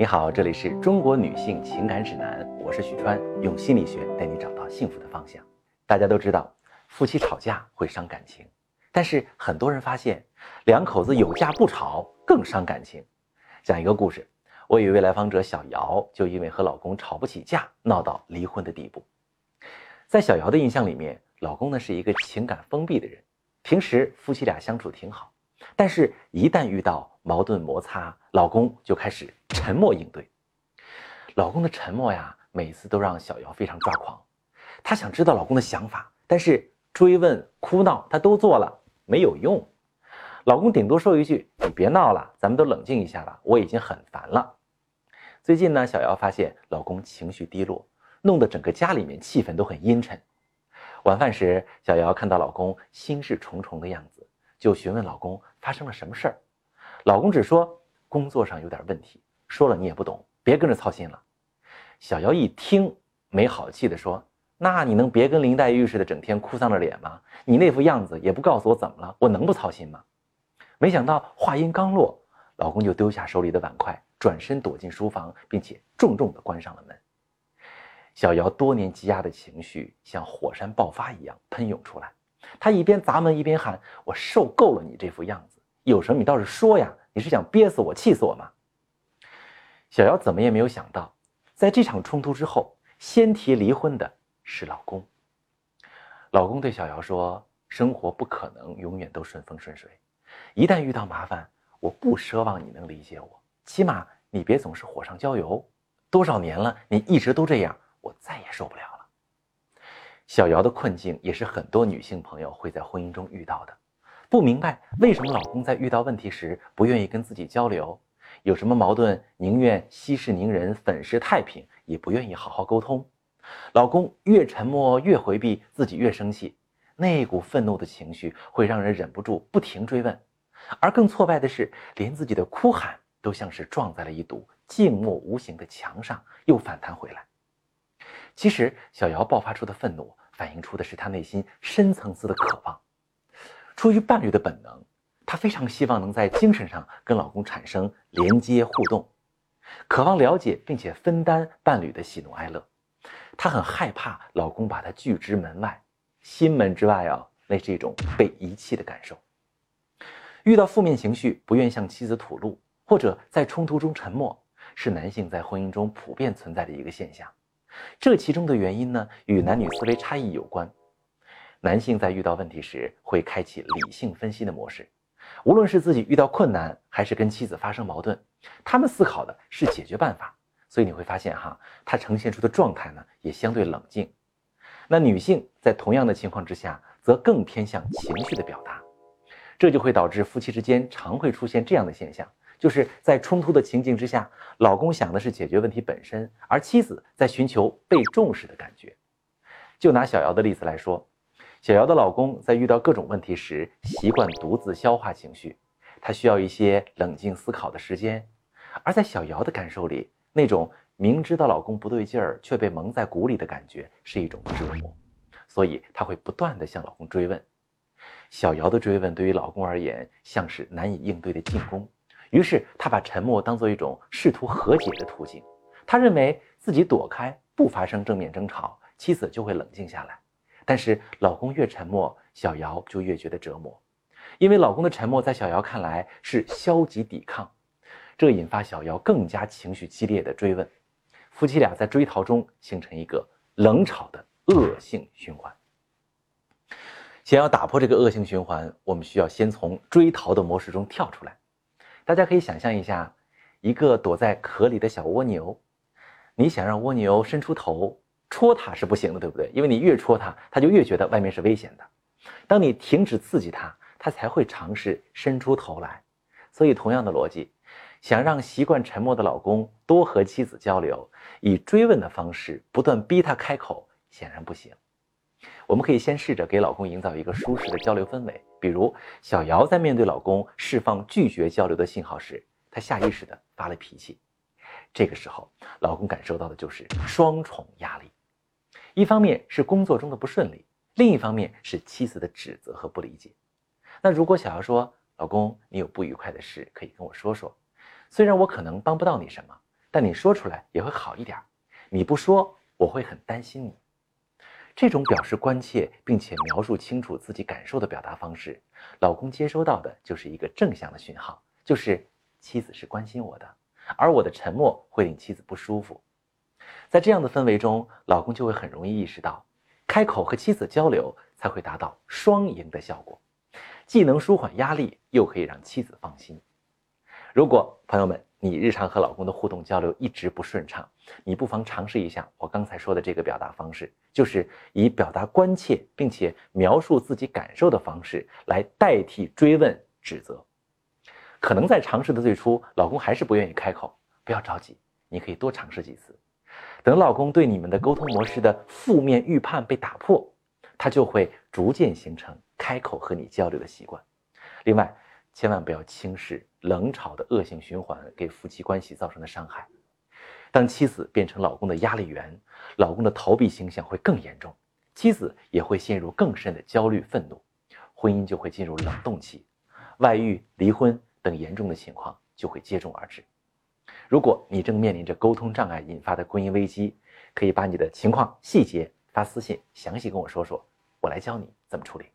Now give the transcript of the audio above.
你好，这里是中国女性情感指南，我是许川，用心理学带你找到幸福的方向。大家都知道，夫妻吵架会伤感情，但是很多人发现，两口子有架不吵更伤感情。讲一个故事，我有一位来访者小姚，就因为和老公吵不起架，闹到离婚的地步。在小姚的印象里面，老公呢是一个情感封闭的人，平时夫妻俩相处挺好，但是一旦遇到矛盾摩擦，老公就开始沉默应对。老公的沉默呀，每次都让小姚非常抓狂。她想知道老公的想法，但是追问、哭闹，她都做了，没有用。老公顶多说一句：“你别闹了，咱们都冷静一下吧，我已经很烦了。”最近呢，小姚发现老公情绪低落。弄得整个家里面气氛都很阴沉。晚饭时，小姚看到老公心事重重的样子，就询问老公发生了什么事儿。老公只说工作上有点问题，说了你也不懂，别跟着操心了。小姚一听，没好气地说：“那你能别跟林黛玉似的，整天哭丧着脸吗？你那副样子也不告诉我怎么了，我能不操心吗？”没想到话音刚落，老公就丢下手里的碗筷，转身躲进书房，并且重重的关上了门。小姚多年积压的情绪像火山爆发一样喷涌出来，她一边砸门一边喊：“我受够了你这副样子，有什么你倒是说呀！你是想憋死我、气死我吗？”小姚怎么也没有想到，在这场冲突之后，先提离婚的是老公。老公对小姚说：“生活不可能永远都顺风顺水，一旦遇到麻烦，我不奢望你能理解我，起码你别总是火上浇油。多少年了，你一直都这样。”我再也受不了了。小姚的困境也是很多女性朋友会在婚姻中遇到的，不明白为什么老公在遇到问题时不愿意跟自己交流，有什么矛盾宁愿息事宁人粉饰太平，也不愿意好好沟通。老公越沉默越回避，自己越生气，那股愤怒的情绪会让人忍不住不停追问，而更挫败的是，连自己的哭喊都像是撞在了一堵静默无形的墙上，又反弹回来。其实，小姚爆发出的愤怒，反映出的是她内心深层次的渴望。出于伴侣的本能，她非常希望能在精神上跟老公产生连接互动，渴望了解并且分担伴侣的喜怒哀乐。她很害怕老公把她拒之门外，心门之外啊，那是一种被遗弃的感受。遇到负面情绪，不愿向妻子吐露，或者在冲突中沉默，是男性在婚姻中普遍存在的一个现象。这其中的原因呢，与男女思维差异有关。男性在遇到问题时会开启理性分析的模式，无论是自己遇到困难，还是跟妻子发生矛盾，他们思考的是解决办法。所以你会发现哈，他呈现出的状态呢也相对冷静。那女性在同样的情况之下，则更偏向情绪的表达，这就会导致夫妻之间常会出现这样的现象。就是在冲突的情境之下，老公想的是解决问题本身，而妻子在寻求被重视的感觉。就拿小姚的例子来说，小姚的老公在遇到各种问题时，习惯独自消化情绪，他需要一些冷静思考的时间。而在小姚的感受里，那种明知道老公不对劲儿却被蒙在鼓里的感觉是一种折磨，所以他会不断的向老公追问。小姚的追问对于老公而言，像是难以应对的进攻。于是他把沉默当做一种试图和解的途径，他认为自己躲开不发生正面争吵，妻子就会冷静下来。但是老公越沉默，小姚就越觉得折磨，因为老公的沉默在小姚看来是消极抵抗，这引发小姚更加情绪激烈的追问，夫妻俩在追逃中形成一个冷吵的恶性循环。想要打破这个恶性循环，我们需要先从追逃的模式中跳出来。大家可以想象一下，一个躲在壳里的小蜗牛，你想让蜗牛伸出头戳它是不行的，对不对？因为你越戳它，它就越觉得外面是危险的。当你停止刺激它，它才会尝试伸出头来。所以，同样的逻辑，想让习惯沉默的老公多和妻子交流，以追问的方式不断逼他开口，显然不行。我们可以先试着给老公营造一个舒适的交流氛围。比如小姚在面对老公释放拒绝交流的信号时，她下意识地发了脾气。这个时候，老公感受到的就是双重压力：一方面是工作中的不顺利，另一方面是妻子的指责和不理解。那如果想要说：“老公，你有不愉快的事可以跟我说说，虽然我可能帮不到你什么，但你说出来也会好一点。你不说，我会很担心你。这种表示关切并且描述清楚自己感受的表达方式，老公接收到的就是一个正向的讯号，就是妻子是关心我的，而我的沉默会令妻子不舒服。在这样的氛围中，老公就会很容易意识到，开口和妻子交流才会达到双赢的效果，既能舒缓压力，又可以让妻子放心。如果朋友们，你日常和老公的互动交流一直不顺畅，你不妨尝试一下我刚才说的这个表达方式，就是以表达关切并且描述自己感受的方式来代替追问指责。可能在尝试的最初，老公还是不愿意开口，不要着急，你可以多尝试几次。等老公对你们的沟通模式的负面预判被打破，他就会逐渐形成开口和你交流的习惯。另外，千万不要轻视冷吵的恶性循环给夫妻关系造成的伤害。当妻子变成老公的压力源，老公的逃避倾向会更严重，妻子也会陷入更深的焦虑、愤怒，婚姻就会进入冷冻期，外遇、离婚等严重的情况就会接踵而至。如果你正面临着沟通障碍引发的婚姻危机，可以把你的情况细节发私信，详细跟我说说，我来教你怎么处理。